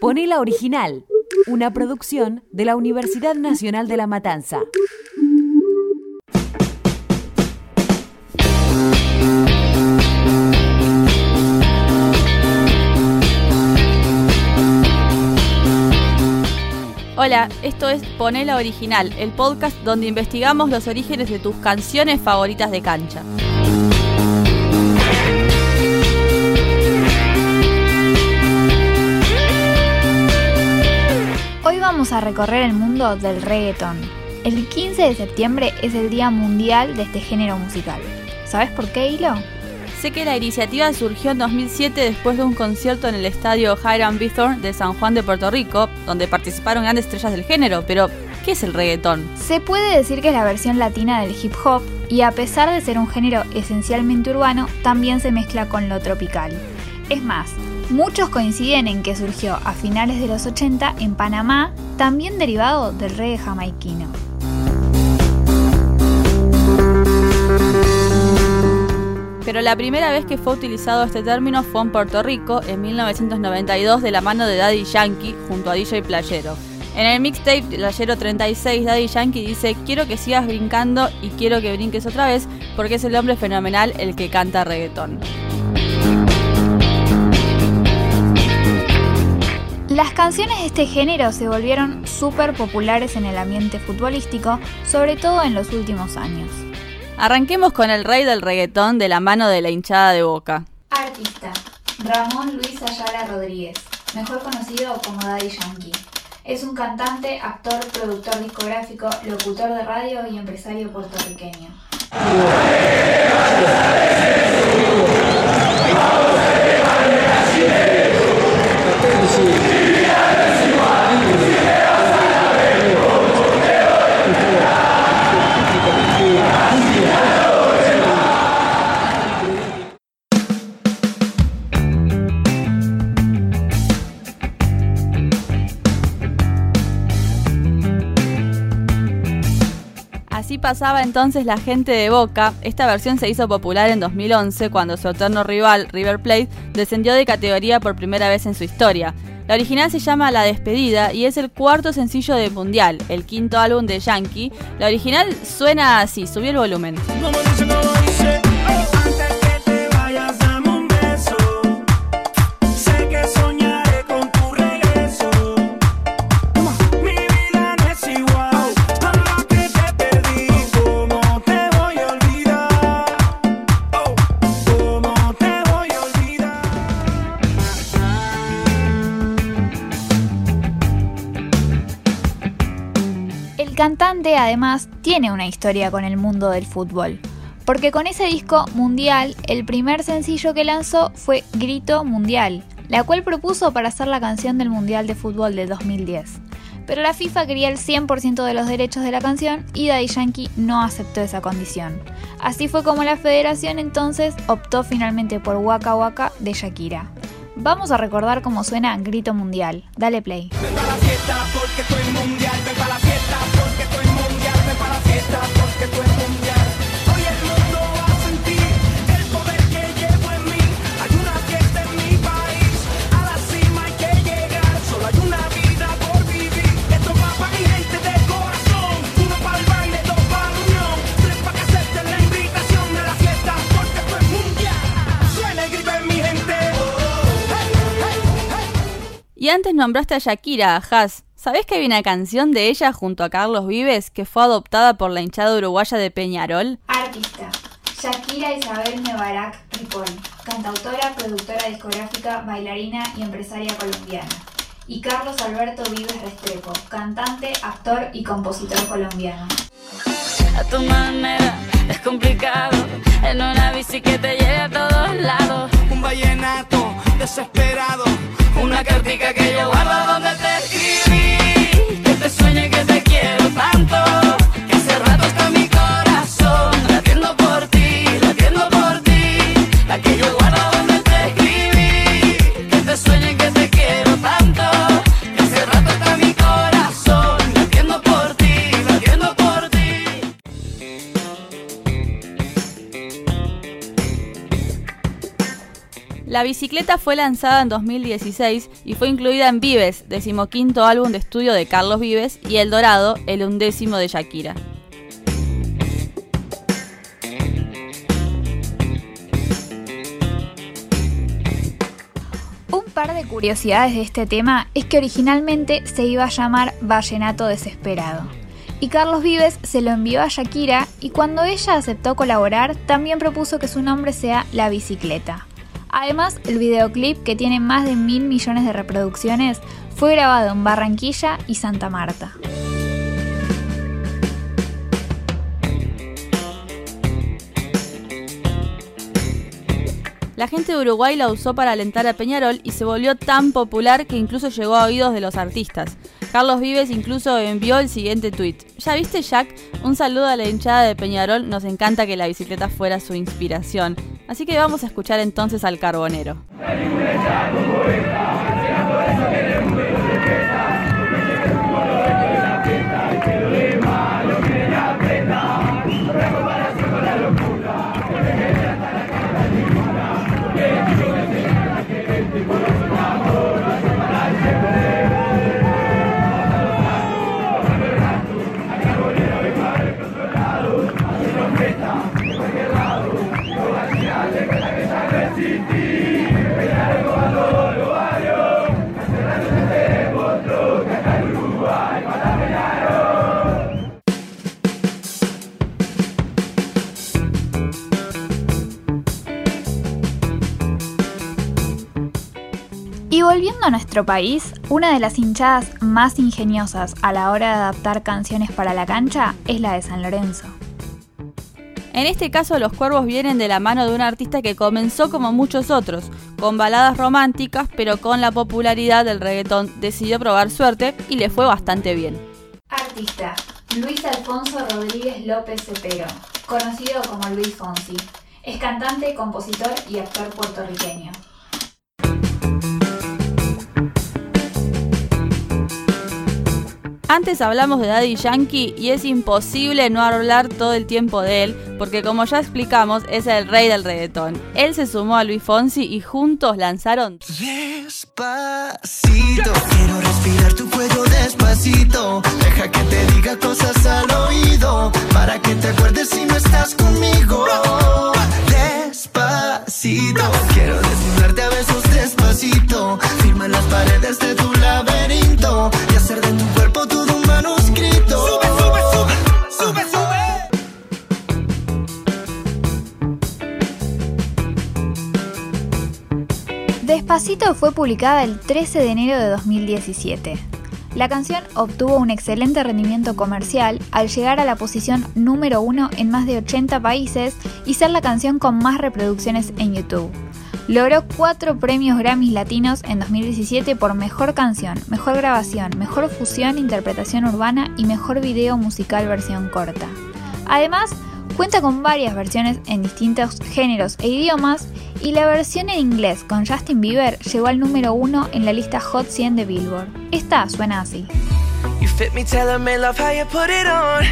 Ponela Original, una producción de la Universidad Nacional de La Matanza. Hola, esto es Ponela Original, el podcast donde investigamos los orígenes de tus canciones favoritas de cancha. Recorrer el mundo del reggaeton. El 15 de septiembre es el Día Mundial de este género musical. ¿Sabes por qué, Hilo? Sé que la iniciativa surgió en 2007 después de un concierto en el estadio Hiram Bithorn de San Juan de Puerto Rico, donde participaron grandes estrellas del género, pero ¿qué es el reggaetón? Se puede decir que es la versión latina del hip hop y a pesar de ser un género esencialmente urbano, también se mezcla con lo tropical. Es más, muchos coinciden en que surgió a finales de los 80 en Panamá, también derivado del reggae jamaiquino. Pero la primera vez que fue utilizado este término fue en Puerto Rico en 1992 de la mano de Daddy Yankee junto a DJ Playero. En el mixtape Playero 36, Daddy Yankee dice, quiero que sigas brincando y quiero que brinques otra vez porque es el hombre fenomenal el que canta reggaetón. Las canciones de este género se volvieron súper populares en el ambiente futbolístico, sobre todo en los últimos años. Arranquemos con el rey del reggaetón de la mano de la hinchada de boca. Artista, Ramón Luis Ayala Rodríguez, mejor conocido como Daddy Yankee. Es un cantante, actor, productor discográfico, locutor de radio y empresario puertorriqueño. Así pasaba entonces la gente de Boca. Esta versión se hizo popular en 2011 cuando su eterno rival, River Plate, descendió de categoría por primera vez en su historia. La original se llama La Despedida y es el cuarto sencillo de Mundial, el quinto álbum de Yankee. La original suena así, subí el volumen. Cantante además tiene una historia con el mundo del fútbol, porque con ese disco mundial el primer sencillo que lanzó fue Grito Mundial, la cual propuso para hacer la canción del Mundial de Fútbol de 2010. Pero la FIFA quería el 100% de los derechos de la canción y Daddy Yankee no aceptó esa condición. Así fue como la federación entonces optó finalmente por Waka Waka de Shakira. Vamos a recordar cómo suena Grito Mundial. Dale play. Y antes nombraste a Shakira, Haas. ¿Sabés que hay una canción de ella junto a Carlos Vives que fue adoptada por la hinchada uruguaya de Peñarol? Artista. Shakira Isabel Mebarak Ripoll, cantautora, productora discográfica, bailarina y empresaria colombiana. Y Carlos Alberto Vives Restrepo, cantante, actor y compositor colombiano. a tu manera. Es complicado en una bici que te lleve a todos lados. Un vallenato desesperado. Una cartica que yo guardo donde te escribí. Te sueñe que te quiero tanto. La bicicleta fue lanzada en 2016 y fue incluida en Vives, decimoquinto álbum de estudio de Carlos Vives, y El Dorado, el undécimo de Shakira. Un par de curiosidades de este tema es que originalmente se iba a llamar Vallenato Desesperado. Y Carlos Vives se lo envió a Shakira y cuando ella aceptó colaborar también propuso que su nombre sea La Bicicleta. Además, el videoclip, que tiene más de mil millones de reproducciones, fue grabado en Barranquilla y Santa Marta. La gente de Uruguay la usó para alentar a Peñarol y se volvió tan popular que incluso llegó a oídos de los artistas. Carlos Vives incluso envió el siguiente tweet. ¿Ya viste Jack? Un saludo a la hinchada de Peñarol, nos encanta que la bicicleta fuera su inspiración. Así que vamos a escuchar entonces al carbonero. A nuestro país, una de las hinchadas más ingeniosas a la hora de adaptar canciones para la cancha es la de San Lorenzo. En este caso los cuervos vienen de la mano de un artista que comenzó como muchos otros, con baladas románticas, pero con la popularidad del reggaetón decidió probar suerte y le fue bastante bien. Artista, Luis Alfonso Rodríguez López Cepero, conocido como Luis Fonsi. Es cantante, compositor y actor puertorriqueño. Antes hablamos de Daddy Yankee y es imposible no hablar todo el tiempo de él, porque como ya explicamos, es el rey del reggaetón. Él se sumó a Luis Fonsi y juntos lanzaron Despacito, quiero respirar tu cuello despacito. Deja que te diga cosas al oído, para que te acuerdes si no estás conmigo. Despacito, quiero desnudarte a besos despacito. Firma en las paredes de tu laberinto y hacer de tu cuerpo todo un manuscrito. Sube, sube, sube, sube, sube. Despacito fue publicada el 13 de enero de 2017. La canción obtuvo un excelente rendimiento comercial al llegar a la posición número uno en más de 80 países y ser la canción con más reproducciones en YouTube. Logró cuatro premios Grammys latinos en 2017 por Mejor Canción, Mejor Grabación, Mejor Fusión, Interpretación Urbana y Mejor Video Musical Versión Corta. Además, cuenta con varias versiones en distintos géneros e idiomas y la versión en inglés con Justin Bieber llegó al número uno en la lista Hot 100 de Billboard. Esta suena así. You fit me, tell me love how you put it on.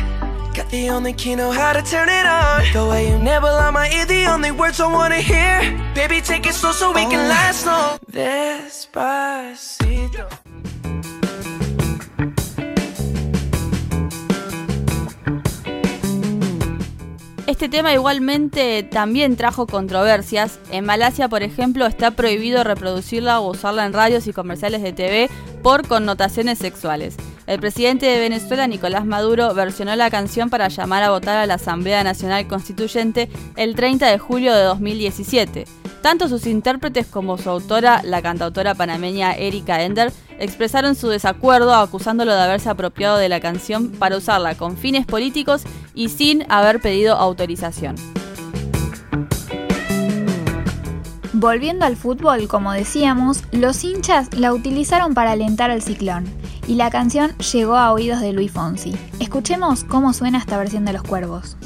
Got the only key, know how to turn it on. The way you never lie my ear, the only words I wanna hear. Baby, take it slow so we can last long. Despacito. Este tema igualmente también trajo controversias. En Malasia, por ejemplo, está prohibido reproducirla o usarla en radios y comerciales de TV por connotaciones sexuales. El presidente de Venezuela, Nicolás Maduro, versionó la canción para llamar a votar a la Asamblea Nacional Constituyente el 30 de julio de 2017. Tanto sus intérpretes como su autora, la cantautora panameña Erika Ender, expresaron su desacuerdo acusándolo de haberse apropiado de la canción para usarla con fines políticos y sin haber pedido autorización. Volviendo al fútbol, como decíamos, los hinchas la utilizaron para alentar al ciclón y la canción llegó a oídos de Luis Fonsi. Escuchemos cómo suena esta versión de Los Cuervos.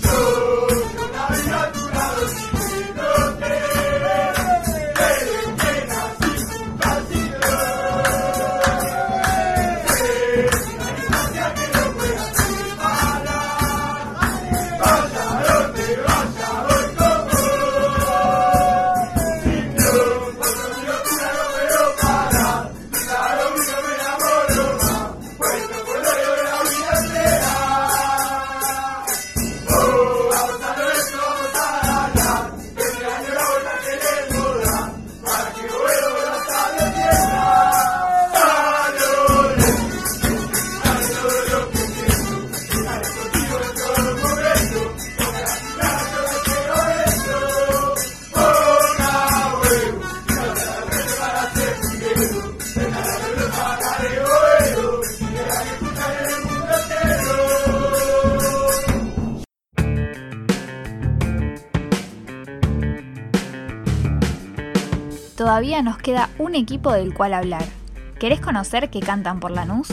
Todavía nos queda un equipo del cual hablar. ¿Querés conocer qué cantan por Lanús?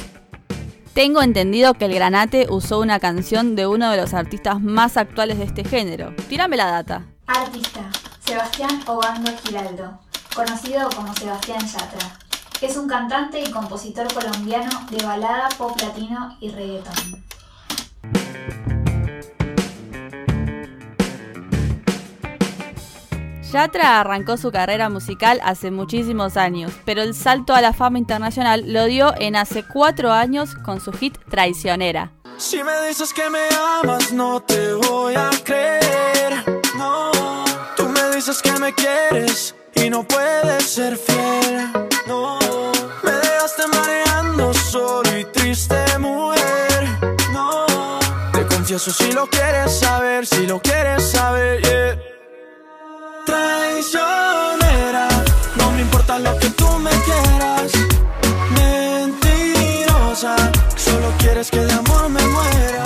Tengo entendido que el Granate usó una canción de uno de los artistas más actuales de este género. Tírame la data. Artista, Sebastián Obando Giraldo, conocido como Sebastián Yatra. Es un cantante y compositor colombiano de balada, pop latino y reggaeton. Yatra arrancó su carrera musical hace muchísimos años, pero el salto a la fama internacional lo dio en hace cuatro años con su hit Traicionera. Si me dices que me amas, no te voy a creer. No, tú me dices que me quieres y no puedes ser fiel. No, me dejaste mareando solo y triste, mujer. No, te confieso si lo quieres saber, si lo quieres saber, yeah. Traicionera, no me importa lo que tú me quieras. Mentirosa, solo quieres que de amor me muera.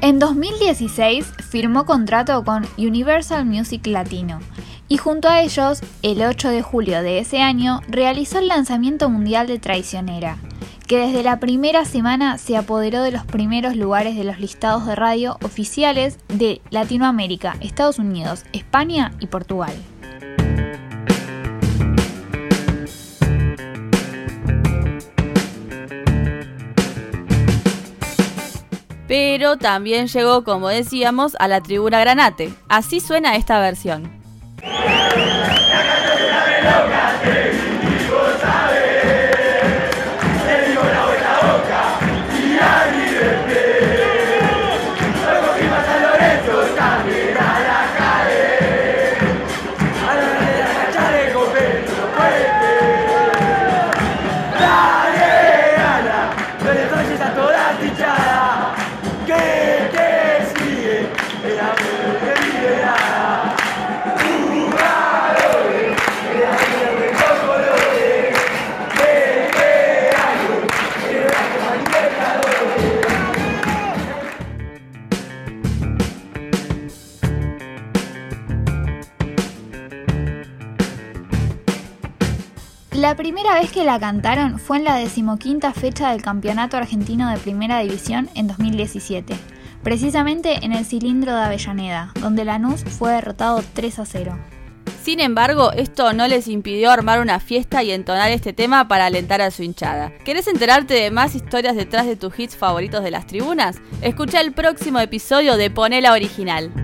En 2016 firmó contrato con Universal Music Latino y junto a ellos, el 8 de julio de ese año, realizó el lanzamiento mundial de Traicionera, que desde la primera semana se apoderó de los primeros lugares de los listados de radio oficiales de Latinoamérica, Estados Unidos, España y Portugal. Pero también llegó, como decíamos, a la tribuna Granate. Así suena esta versión. Primera vez que la cantaron fue en la decimoquinta fecha del Campeonato Argentino de Primera División en 2017, precisamente en el cilindro de Avellaneda, donde Lanús fue derrotado 3 a 0. Sin embargo, esto no les impidió armar una fiesta y entonar este tema para alentar a su hinchada. ¿Querés enterarte de más historias detrás de tus hits favoritos de las tribunas? Escucha el próximo episodio de Ponela Original.